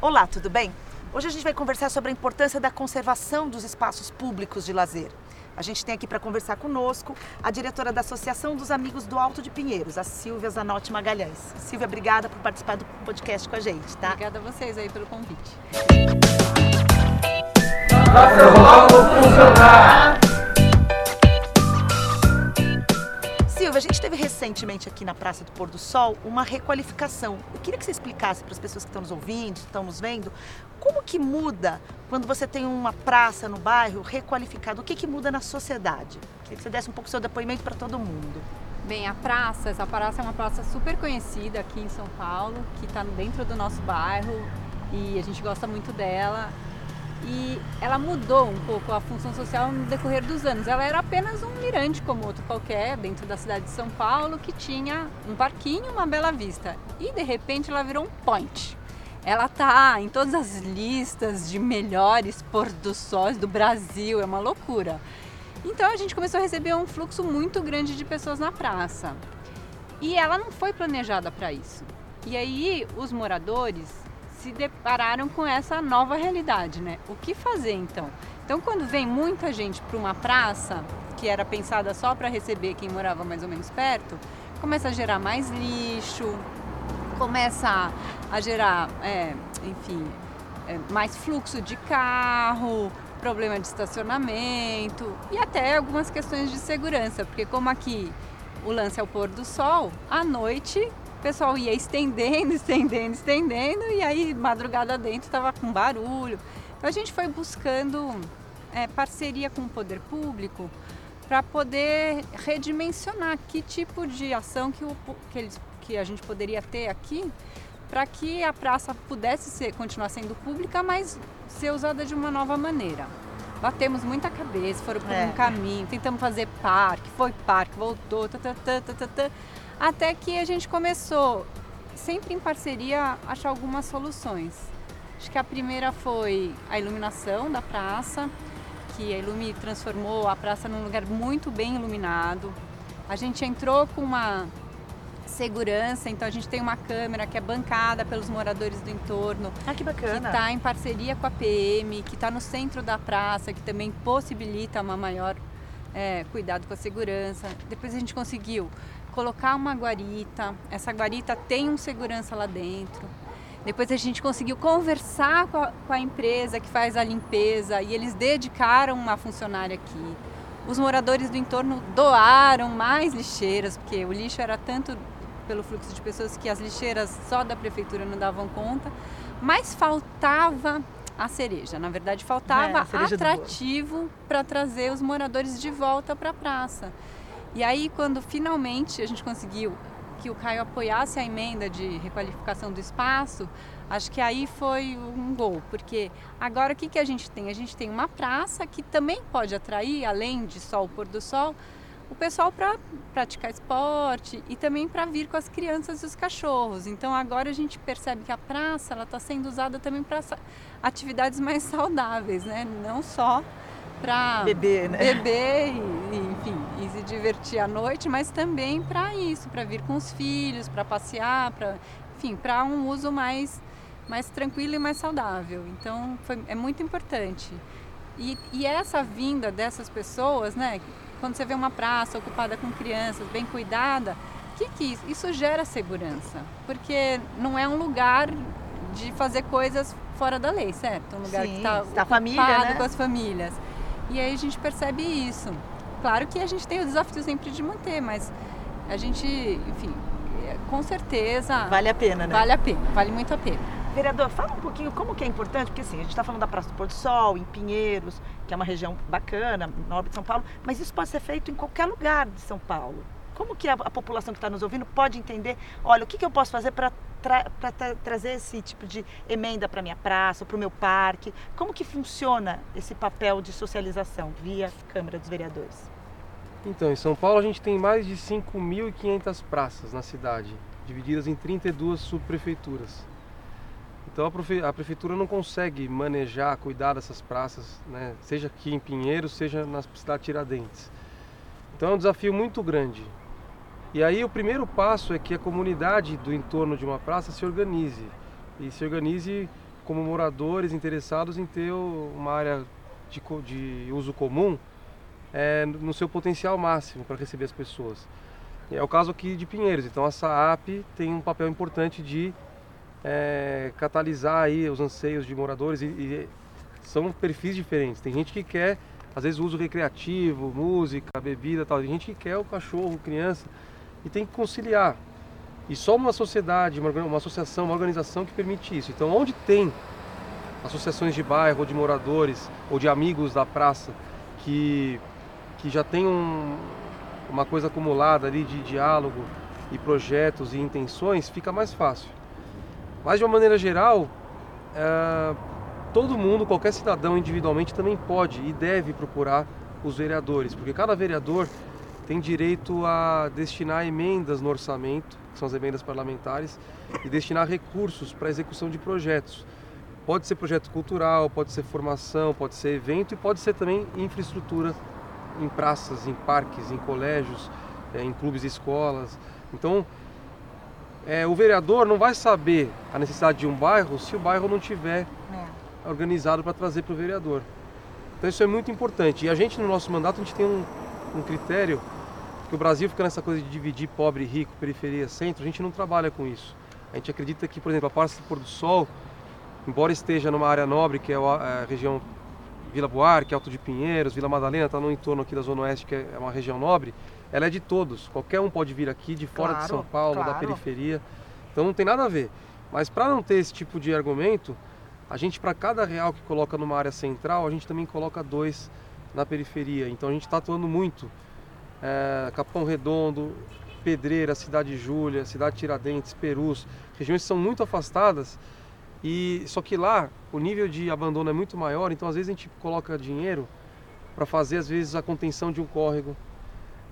Olá, tudo bem? Hoje a gente vai conversar sobre a importância da conservação dos espaços públicos de lazer. A gente tem aqui para conversar conosco a diretora da Associação dos Amigos do Alto de Pinheiros, a Silvia Zanotti Magalhães. Silvia, obrigada por participar do podcast com a gente, tá? Obrigada a vocês aí pelo convite. Silvia, a gente teve recentemente aqui na Praça do Pôr do Sol uma requalificação. Eu queria que você explicasse para as pessoas que estão nos ouvindo, estão nos vendo, como que muda quando você tem uma praça no bairro requalificada? O que, que muda na sociedade? Queria que você desse um pouco seu depoimento para todo mundo. Bem, a praça, essa praça é uma praça super conhecida aqui em São Paulo, que está dentro do nosso bairro e a gente gosta muito dela. E ela mudou um pouco a função social no decorrer dos anos. Ela era apenas um mirante como outro qualquer dentro da cidade de São Paulo que tinha um parquinho, uma bela vista. E de repente ela virou um point. Ela tá em todas as listas de melhores pôr do sol do Brasil, é uma loucura. Então a gente começou a receber um fluxo muito grande de pessoas na praça. E ela não foi planejada para isso. E aí os moradores se depararam com essa nova realidade, né? O que fazer então? Então, quando vem muita gente para uma praça que era pensada só para receber quem morava mais ou menos perto, começa a gerar mais lixo, começa a gerar, é, enfim, é, mais fluxo de carro, problema de estacionamento e até algumas questões de segurança, porque como aqui o lance é o pôr do sol, à noite o pessoal ia estendendo, estendendo, estendendo, e aí madrugada dentro estava com barulho. Então a gente foi buscando é, parceria com o poder público para poder redimensionar que tipo de ação que, o, que, eles, que a gente poderia ter aqui para que a praça pudesse ser, continuar sendo pública, mas ser usada de uma nova maneira. Batemos muita cabeça, foram por é. um caminho, tentamos fazer parque, foi parque, voltou, tá, tá até que a gente começou, sempre em parceria, a achar algumas soluções. Acho que a primeira foi a iluminação da praça, que a Ilumi transformou a praça num lugar muito bem iluminado. A gente entrou com uma segurança, então a gente tem uma câmera que é bancada pelos moradores do entorno. Ah, que bacana! Que está em parceria com a PM, que está no centro da praça, que também possibilita uma maior é, cuidado com a segurança. Depois a gente conseguiu colocar uma guarita. Essa guarita tem um segurança lá dentro. Depois a gente conseguiu conversar com a, com a, empresa que faz a limpeza e eles dedicaram uma funcionária aqui. Os moradores do entorno doaram mais lixeiras, porque o lixo era tanto pelo fluxo de pessoas que as lixeiras só da prefeitura não davam conta, mas faltava a cereja. Na verdade, faltava é, atrativo para trazer os moradores de volta para a praça. E aí, quando finalmente a gente conseguiu que o Caio apoiasse a emenda de requalificação do espaço, acho que aí foi um gol, porque agora o que, que a gente tem? A gente tem uma praça que também pode atrair, além de sol pôr do sol, o pessoal para praticar esporte e também para vir com as crianças e os cachorros. Então agora a gente percebe que a praça ela está sendo usada também para atividades mais saudáveis, né? Não só para beber, né? beber e, enfim, e se divertir à noite, mas também para isso, para vir com os filhos, para passear, para, enfim, para um uso mais mais tranquilo e mais saudável. Então, foi, é muito importante. E, e essa vinda dessas pessoas, né? Quando você vê uma praça ocupada com crianças, bem cuidada, que que isso? isso gera segurança, porque não é um lugar de fazer coisas fora da lei, certo? Um lugar Sim, que está ocupado família, né? com as famílias. E aí a gente percebe isso. Claro que a gente tem o desafio sempre de manter, mas a gente, enfim, com certeza. Vale a pena, né? Vale a pena, vale muito a pena. Vereador, fala um pouquinho como que é importante, porque assim, a gente está falando da Praça do Pôr do Sol, em Pinheiros, que é uma região bacana, nobre de São Paulo, mas isso pode ser feito em qualquer lugar de São Paulo. Como que a, a população que está nos ouvindo pode entender, olha, o que, que eu posso fazer para tra tra trazer esse tipo de emenda para minha praça, para o meu parque? Como que funciona esse papel de socialização via Câmara dos Vereadores? Então, em São Paulo a gente tem mais de 5.500 praças na cidade, divididas em 32 subprefeituras. Então a, prefe a, prefeitura não consegue manejar, cuidar dessas praças, né? seja aqui em Pinheiros, seja na cidade de Tiradentes. Então é um desafio muito grande. E aí o primeiro passo é que a comunidade do entorno de uma praça se organize e se organize como moradores interessados em ter uma área de, de uso comum é, no seu potencial máximo para receber as pessoas. É o caso aqui de Pinheiros. Então a SAAP tem um papel importante de é, catalisar aí os anseios de moradores e, e, são perfis diferentes. Tem gente que quer, às vezes, uso recreativo, música, bebida, tal. Tem gente que quer o cachorro, criança e tem que conciliar. E só uma sociedade, uma, associação, uma organização que permite isso. Então, onde tem associações de bairro, ou de moradores, ou de amigos da praça, que, que já tem um, uma coisa acumulada ali de diálogo e projetos e intenções, fica mais fácil. Mas de uma maneira geral, é, todo mundo, qualquer cidadão individualmente também pode e deve procurar os vereadores, porque cada vereador tem direito a destinar emendas no orçamento, que são as emendas parlamentares, e destinar recursos para a execução de projetos. Pode ser projeto cultural, pode ser formação, pode ser evento e pode ser também infraestrutura em praças, em parques, em colégios, é, em clubes e escolas. Então, é, o vereador não vai saber a necessidade de um bairro se o bairro não tiver é. organizado para trazer para o vereador. Então isso é muito importante. E a gente no nosso mandato a gente tem um, um critério que o Brasil fica nessa coisa de dividir pobre, rico, periferia, centro, a gente não trabalha com isso. A gente acredita que, por exemplo, a Praça do Pôr do Sol, embora esteja numa área nobre, que é a região Vila Buarque, Alto de Pinheiros, Vila Madalena, está no entorno aqui da Zona Oeste, que é uma região nobre, ela é de todos. Qualquer um pode vir aqui, de fora claro, de São Paulo, claro. da periferia. Então não tem nada a ver. Mas para não ter esse tipo de argumento, a gente, para cada real que coloca numa área central, a gente também coloca dois na periferia. Então a gente está atuando muito é, Capão Redondo, Pedreira, Cidade Júlia, Cidade Tiradentes, Perus, regiões que são muito afastadas e só que lá o nível de abandono é muito maior, então às vezes a gente coloca dinheiro para fazer às vezes a contenção de um córrego,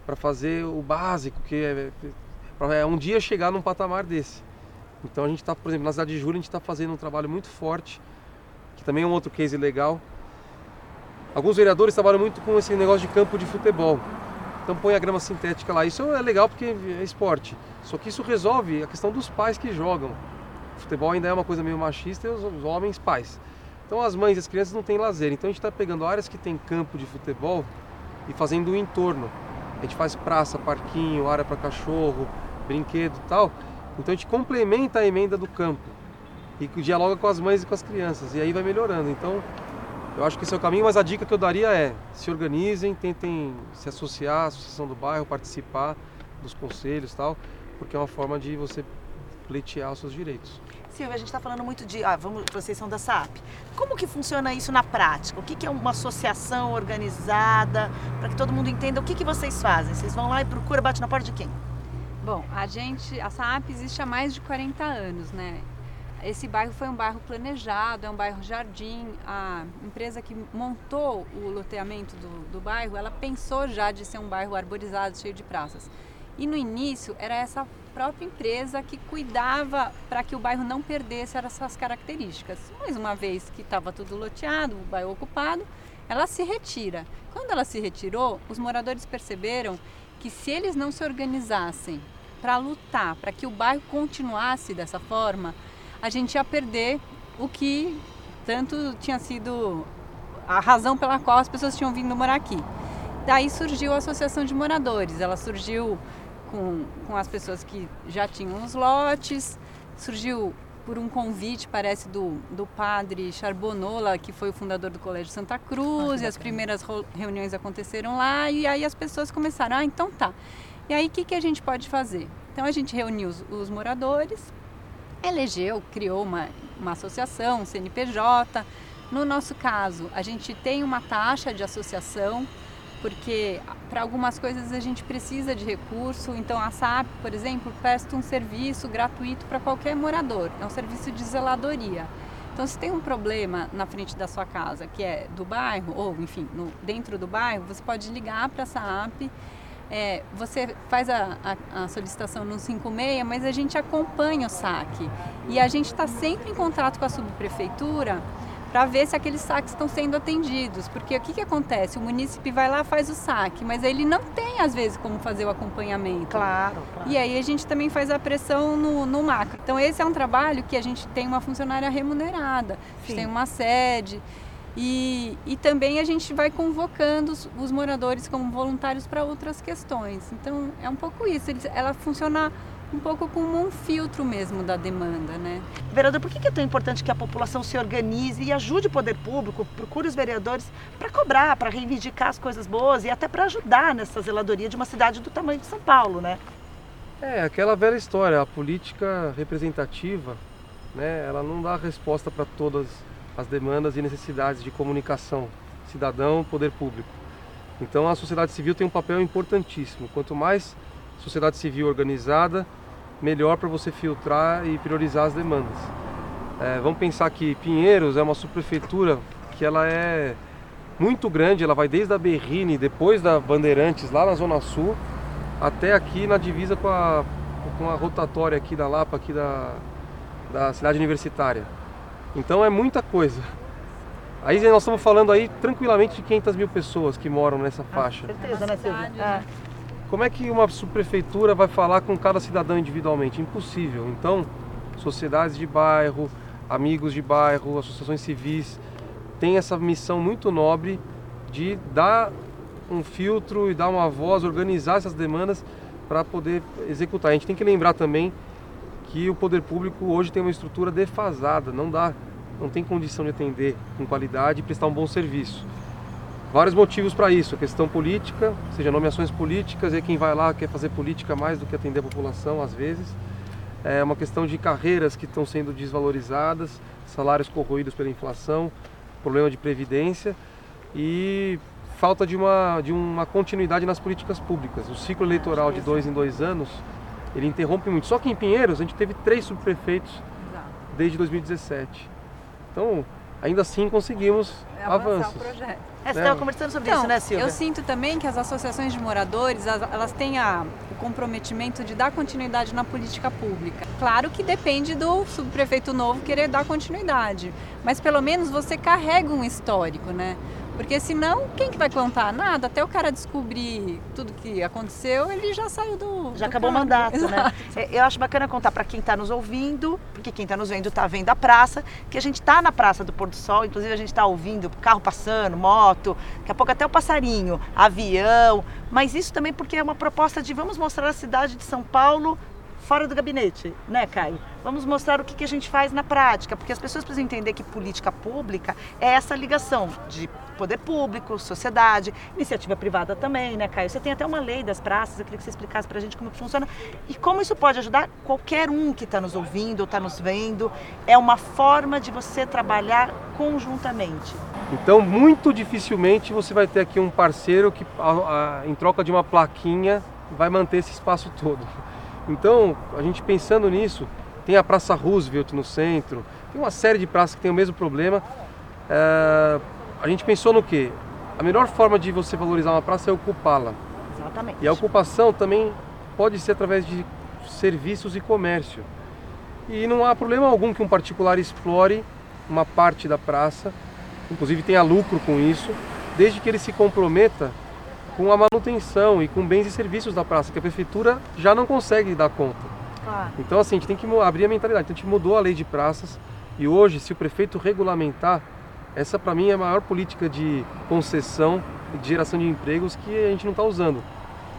para fazer o básico, que é para é, um dia chegar num patamar desse. Então a gente está, por exemplo, na cidade de Júlia a gente está fazendo um trabalho muito forte, que também é um outro case legal. Alguns vereadores trabalham muito com esse negócio de campo de futebol. Então põe a grama sintética lá. Isso é legal porque é esporte. Só que isso resolve a questão dos pais que jogam. O futebol ainda é uma coisa meio machista os, os homens pais. Então as mães e as crianças não têm lazer. Então a gente está pegando áreas que tem campo de futebol e fazendo o entorno. A gente faz praça, parquinho, área para cachorro, brinquedo e tal. Então a gente complementa a emenda do campo e dialoga com as mães e com as crianças. E aí vai melhorando. Então eu acho que esse é o caminho, mas a dica que eu daria é se organizem, tentem se associar à associação do bairro, participar dos conselhos e tal, porque é uma forma de você pleitear os seus direitos. Silvia, a gente está falando muito de. Ah, vamos, vocês são da SAP. Como que funciona isso na prática? O que, que é uma associação organizada? Para que todo mundo entenda o que, que vocês fazem. Vocês vão lá e procuram, bate na porta de quem? Bom, a gente, a SAP existe há mais de 40 anos, né? Esse bairro foi um bairro planejado, é um bairro jardim. A empresa que montou o loteamento do, do bairro, ela pensou já de ser um bairro arborizado, cheio de praças. E no início era essa própria empresa que cuidava para que o bairro não perdesse essas características. Mas uma vez que estava tudo loteado, o bairro ocupado, ela se retira. Quando ela se retirou, os moradores perceberam que se eles não se organizassem para lutar para que o bairro continuasse dessa forma, a gente ia perder o que tanto tinha sido a razão pela qual as pessoas tinham vindo morar aqui. Daí surgiu a Associação de Moradores. Ela surgiu com, com as pessoas que já tinham os lotes, surgiu por um convite, parece, do, do padre Charbonola, que foi o fundador do Colégio Santa Cruz, e as primeiras reuniões aconteceram lá, e aí as pessoas começaram, ah, então tá. E aí o que, que a gente pode fazer? Então a gente reuniu os, os moradores, elegeu, criou uma, uma associação, um CNPJ. No nosso caso, a gente tem uma taxa de associação, porque para algumas coisas a gente precisa de recurso. Então, a SAP, por exemplo, presta um serviço gratuito para qualquer morador, é um serviço de zeladoria. Então, se tem um problema na frente da sua casa, que é do bairro, ou enfim, no, dentro do bairro, você pode ligar para a SAP é, você faz a, a, a, solicitação no 56, mas a gente acompanha o saque. E a gente está sempre em contato com a subprefeitura para ver se aqueles saques estão sendo atendidos. Porque o que, que acontece? O munícipe vai lá faz o saque, mas ele não tem, às vezes, como fazer o acompanhamento. Claro, claro. E aí a gente também faz a pressão no, no macro. Então esse é um trabalho que a gente tem uma funcionária remunerada, a gente Sim. tem uma sede. E, e também a gente vai convocando os, os moradores como voluntários para outras questões. Então é um pouco isso, eles- ela funciona um pouco como um filtro mesmo da demanda, né? Vereador, por que que é tão importante que a população se organize e ajude o poder público, procure os vereadores para cobrar, para reivindicar as coisas boas e até para ajudar nessa zeladoria de uma cidade do tamanho de São Paulo, né? É, aquela velha história, a política representativa, né, ela não dá resposta para todas as demandas e necessidades de comunicação, cidadão, poder público. Então a sociedade civil tem um papel importantíssimo. Quanto mais sociedade civil organizada, melhor para você filtrar e priorizar as demandas. É, vamos pensar que Pinheiros é uma subprefeitura que ela é muito grande, ela vai desde a Berrine, depois da Bandeirantes, lá na Zona Sul, até aqui na divisa com a, com a rotatória aqui da Lapa, aqui da, da cidade universitária. Então é muita coisa. Aí nós estamos falando aí tranquilamente de 500 mil pessoas que moram nessa faixa. Certeza, né, É. né? Como é que uma subprefeitura vai falar com cada cidadão individualmente? Impossível. Então, sociedades de bairro, amigos de bairro, associações civis têm essa missão muito nobre de dar um filtro e dar uma voz, organizar essas demandas para poder executar. A gente tem que lembrar também que o poder público hoje tem uma estrutura defasada, não dá, não tem condição de atender com qualidade e prestar um bom serviço. Vários motivos para isso, a questão política, ou seja, nomeações políticas, e quem vai lá quer fazer política mais do que atender a população, às vezes. É uma questão de carreiras que estão sendo desvalorizadas, salários corroídos pela inflação, problema de previdência e falta de uma, de uma continuidade nas políticas públicas. O ciclo eleitoral de dois em dois anos, ele interrompe muito. Só que em Pinheiros a gente teve três subprefeitos desde 2017. Então, ainda assim conseguimos É avançar avanços. o projeto. É, você É. estava conversando sobre Então, isso, né, Silvia? eu sinto também que as associações de moradores, as- elas têm a- o comprometimento de dar continuidade na política pública. Claro que depende do subprefeito novo querer dar continuidade, mas pelo menos você carrega um histórico, né? Porque senão, quem que vai contar? Nada, até o cara descobrir tudo que aconteceu, ele já saiu do Já do acabou o mandato, né? Exato. É, Eu acho bacana contar para quem está nos ouvindo, porque quem está nos vendo está vendo a praça, que a gente está na Praça do Pôr do Sol, inclusive a gente está ouvindo carro passando, moto, daqui a pouco até o passarinho, avião, mas isso também porque é uma proposta de vamos mostrar a cidade de São Paulo fora do gabinete, né, Caio? Vamos mostrar o que, que a gente faz na prática, porque as pessoas precisam entender que política pública é essa ligação de poder público, sociedade, iniciativa privada também, né, Caio? Você tem até uma lei das praças, eu queria que você explicasse pra gente como que funciona e como isso pode ajudar qualquer um que está nos ouvindo ou está nos vendo. É uma forma de você trabalhar conjuntamente. Então, muito dificilmente você vai ter aqui um parceiro que, a- a- em troca de uma plaquinha, vai manter esse espaço todo. Então, a gente pensando nisso, tem a Praça Roosevelt no centro, tem uma série de praças que tem o mesmo problema. É, a gente pensou no quê? A melhor forma de você valorizar uma praça é ocupá-la. Exatamente. E a ocupação também pode ser através de serviços e comércio. E não há problema algum que um particular explore uma parte da praça, inclusive tenha lucro com isso, desde que ele se comprometa com a manutenção e com bens e serviços da praça, que a prefeitura já não consegue dar conta. Claro. Então assim, a gente tem que abrir a mentalidade. Então a gente mudou a lei de praças e hoje, se o prefeito regulamentar, essa para mim é a maior política de concessão e de geração de empregos que a gente não está usando.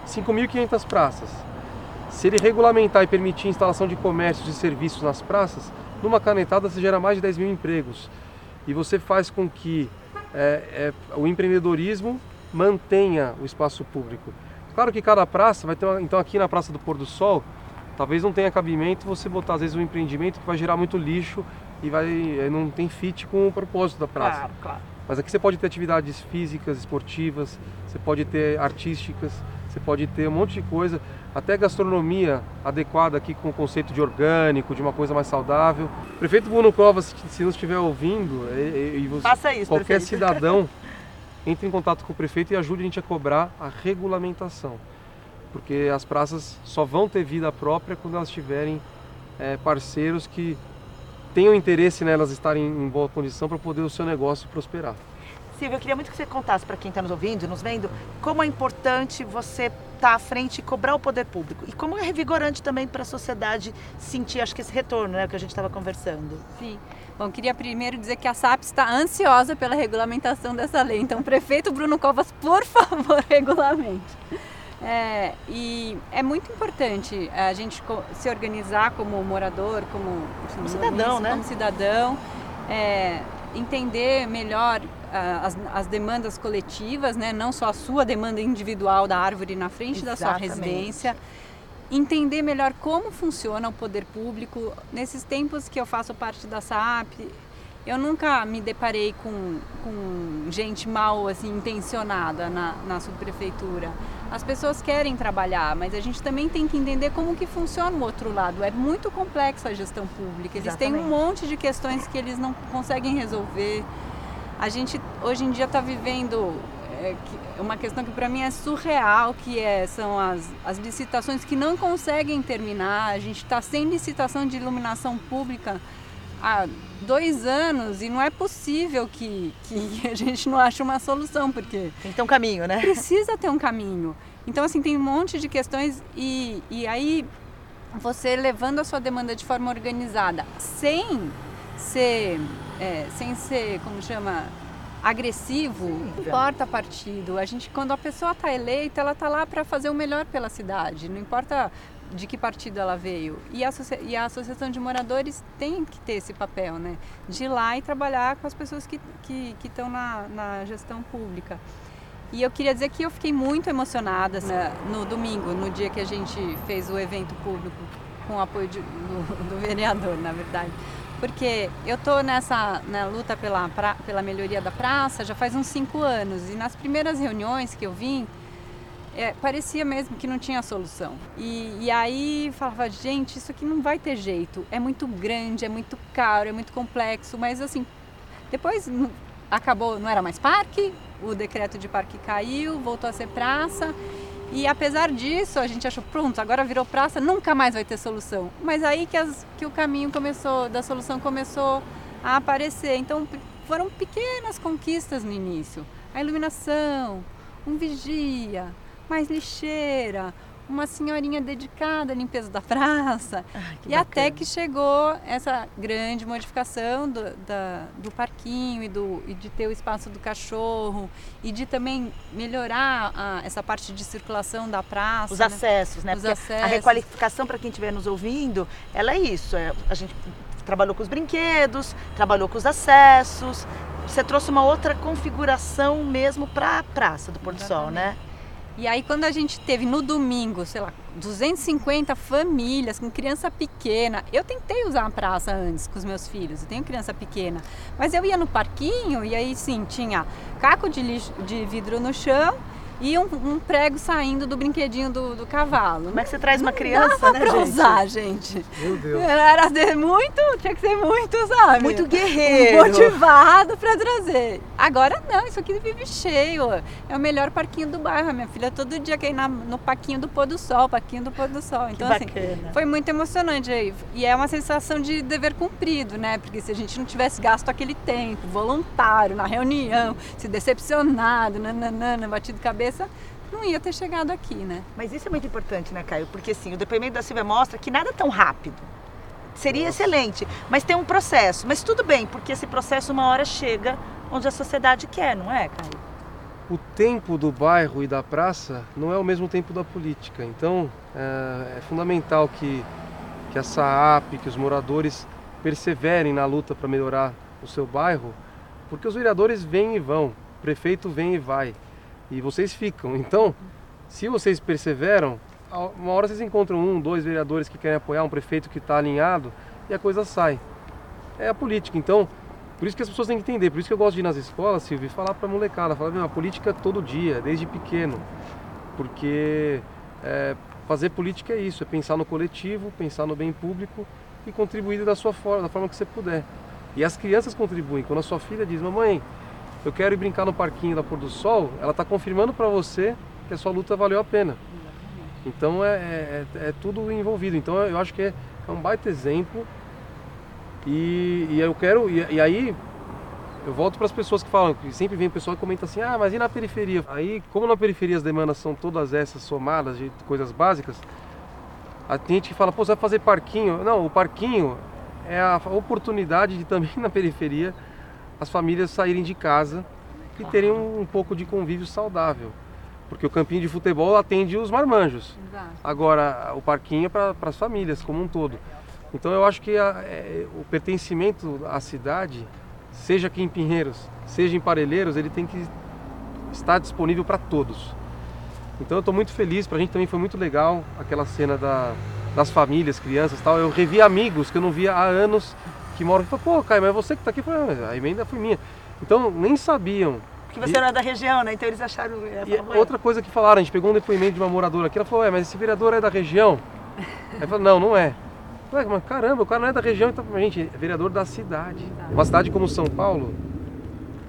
5.500 praças. Se ele regulamentar e permitir a instalação de comércios e serviços nas praças, numa canetada você gera mais de 10 mil empregos. E você faz com que é, é, o empreendedorismo mantenha o espaço público. Claro que cada praça vai ter uma, então aqui na Praça do Pôr do Sol, talvez não tenha cabimento você botar às vezes um empreendimento que vai gerar muito lixo e vai eh, não tem fit com o propósito da praça. Claro, claro. Mas aqui você pode ter atividades físicas, esportivas, você pode ter artísticas, você pode ter um monte de coisa, até gastronomia adequada aqui com o conceito de orgânico, de uma coisa mais saudável. Prefeito Bruno Covas, se não estiver ouvindo, e, e você, isso, qualquer prefeito. cidadão entre em contato com o prefeito e ajude a gente a cobrar a regulamentação. Porque as praças só vão ter vida própria quando elas tiverem eh, parceiros que tenham interesse nelas estarem em boa condição para poder o seu negócio prosperar. Silvia, eu queria muito que você contasse para quem está nos ouvindo, nos vendo, como é importante você estar tá à frente e cobrar o poder público. E como é revigorante também para a sociedade sentir, acho que esse retorno, né, que a gente estava conversando. Sim. Bom, queria primeiro dizer que a SAP está ansiosa pela regulamentação dessa lei. Então, prefeito Bruno Covas, por favor, regulamente. É, e é muito importante a gente se organizar como morador, como, como cidadão, né? Como cidadão, é, entender melhor uh, as, as, demandas coletivas, né? não só a sua demanda individual da árvore na frente Exatamente. da sua residência. Entender melhor como funciona o poder público. Nesses tempos que eu faço parte da SAP, eu nunca me deparei com, com gente mal assim, intencionada na, na subprefeitura. As pessoas querem trabalhar, mas a gente também tem que entender como que funciona o outro lado. É muito complexa a gestão pública. Eles Exatamente. têm um monte de questões que eles não conseguem resolver. A gente hoje em dia está vivendo é, uma questão que para mim é surreal, que é, são as, as licitações que não conseguem terminar. A gente está sem licitação de iluminação pública há dois anos e não é possível que, que a gente não ache uma solução, porque... Tem que ter um caminho, né? Precisa ter um caminho. Então, assim, tem um monte de questões e, e aí você levando a sua demanda de forma organizada, sem ser, é, sem ser, como chama, agressivo, não importa partido. A gente, quando a pessoa está eleita, ela está lá para fazer o melhor pela cidade. Não importa de que partido ela veio. E a, e a Associação de Moradores tem que ter esse papel, né? De ir lá e trabalhar com as pessoas que estão que, que na, na gestão pública. E eu queria dizer que eu fiquei muito emocionada né, no domingo, no dia que a gente fez o evento público com o apoio de, do, do, vereador, na verdade. Porque eu estou nessa na luta pela, pra, pela melhoria da praça já faz uns cinco anos. E nas primeiras reuniões que eu vim, é, parecia mesmo que não tinha solução. E, e aí falava, gente, isso aqui não vai ter jeito. É muito grande, é muito caro, é muito complexo. Mas assim, depois acabou, não era mais parque, o decreto de parque caiu, voltou a ser praça. E apesar disso, a gente achou, pronto, agora virou praça, nunca mais vai ter solução. Mas aí que, as, que o caminho começou, da solução começou a aparecer. Então foram pequenas conquistas no início. A iluminação, um vigia, mais lixeira, uma senhorinha dedicada à limpeza da praça. Ai, e bacana. até que chegou essa grande modificação do, da, do parquinho e, do, e de ter o espaço do cachorro e de também melhorar a, essa parte de circulação da praça. Os né? acessos, né? Os acessos. A requalificação, para quem estiver nos ouvindo, ela é isso. É, a gente trabalhou com os brinquedos, trabalhou com os acessos. Você trouxe uma outra configuração mesmo para a praça do Porto Sol, né? E aí quando a gente teve no domingo, sei lá, 250 famílias com criança pequena, eu tentei usar a praça antes com os meus filhos, eu tenho criança pequena, mas eu ia no parquinho e aí sim, tinha caco de, lixo, de vidro no chão e um, um, prego saindo do brinquedinho do, do, cavalo. Como é que você traz uma criança, Dava né, pra gente? usar, gente. Meu Deus. Era muito, tinha que ser muito, sabe? Muito guerreiro. Motivado pra trazer. Agora não, isso aqui vive cheio. É o melhor parquinho do bairro. Minha filha todo dia quer ir na, no parquinho do pôr do sol, parquinho do pôr do sol. Então, assim, foi muito emocionante aí. E é uma sensação de dever cumprido, né? Porque se a gente não tivesse gasto aquele tempo, voluntário, na reunião, se decepcionado, nananana, batido cabeça, cabeça, não ia ter chegado aqui, né? Mas isso é muito importante, né, Caio? Porque assim, o depoimento da Silvia mostra que nada é tão rápido. Seria Nossa. excelente, mas tem um processo. Mas tudo bem, porque esse processo uma hora chega onde a sociedade quer, não é, Caio? O tempo do bairro e da praça não é o mesmo tempo da política. Então é, é fundamental que, que a SAAP, que os moradores perseverem na luta para melhorar o seu bairro, porque os vereadores vêm e vão, o prefeito vem e vai e vocês ficam. Então, se vocês perseveram, uma hora vocês encontram um, dois vereadores que querem apoiar um prefeito que está alinhado e a coisa sai. É a política. Então, por isso que as pessoas têm que entender. Por isso que eu gosto de ir nas escolas, Silvio, e falar para a molecada. Falar, a política todo dia, desde pequeno. Porque é, fazer política é isso, é pensar no coletivo, pensar no bem público e contribuir da sua forma, da forma que você puder. E as crianças contribuem. Quando a sua filha diz, mamãe, eu quero ir brincar no parquinho da pôr do sol, ela está confirmando para você que a sua luta valeu a pena. Então é, é, é, é, tudo envolvido. Então eu acho que é, é um baita exemplo E, e eu quero. E, e aí eu volto para as pessoas que falam, que sempre vem o pessoal que comenta assim, ah, mas e na periferia? Aí, como na periferia as demandas são todas essas somadas de coisas básicas, a gente que fala, pô, você vai fazer parquinho. Não, o parquinho é a oportunidade de também na periferia as famílias saírem de casa e terem um, um pouco de convívio saudável. Porque o campinho de futebol atende os marmanjos. Exato. Agora, o parquinho é para as famílias como um todo. Então eu acho que a, é, o pertencimento à cidade seja aqui em Pinheiros, seja em Parelheiros, ele tem que estar disponível para todos. Então eu estou muito feliz, para a gente também foi muito legal aquela cena da, das famílias, crianças e tal. Eu revi amigos que eu não via há anos que moram aqui. Pô, Caio, mas você que está aqui, falei, ah, a emenda foi minha. Então nem sabiam. Porque você era da região, né? Então eles acharam. E outra coisa que falaram, a gente pegou um depoimento de uma moradora aqui, ela falou, é, mas esse vereador é da região? Aí falei, não, não é. Ué, mas caramba, o cara não é da região, então, gente, é vereador da cidade. Uma cidade como São Paulo,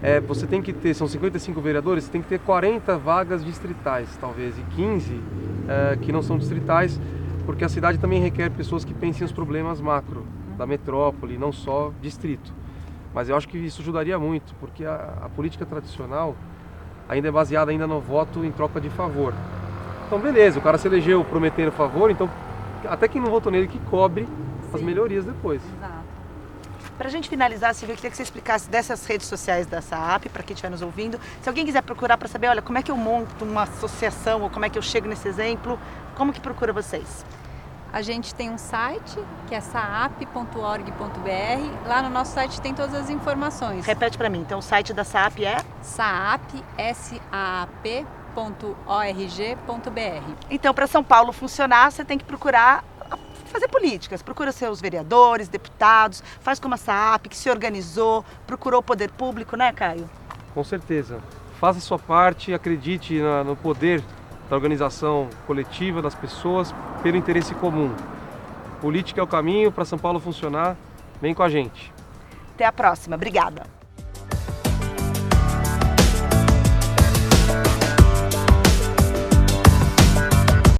é, você tem que ter, são 55 vereadores, você tem que ter 40 vagas distritais, talvez, e 15 é, que não são distritais, porque a cidade também requer pessoas que pensem os problemas macro da metrópole, não só distrito. Mas eu acho que isso ajudaria muito, porque a, a política tradicional ainda é baseada ainda no voto em troca de favor. Então beleza, o cara se elegeu prometendo favor, então até quem não votou nele que cobre Sim. as melhorias depois. Exato. Para a gente finalizar, Silvia, eu queria que você explicasse dessas redes sociais da SAAP, para quem estiver nos ouvindo. Se alguém quiser procurar para saber, olha, como é que eu monto uma associação ou como é que eu chego nesse exemplo, como que procura vocês? A gente tem um site que é saap.org.br. Lá no nosso site tem todas as informações. Repete para mim. Então o site da SAAP é saap, S A P www.org.br. Então, para São Paulo funcionar, você tem que procurar fazer políticas. Procura seus vereadores, deputados, faz como a SAAP, que se organizou, procurou o poder público, né, Caio? Com certeza. Faça a sua parte, acredite no poder da organização coletiva das pessoas pelo interesse comum. Política é o caminho para São Paulo funcionar. Vem com a gente. Até a próxima. Obrigada.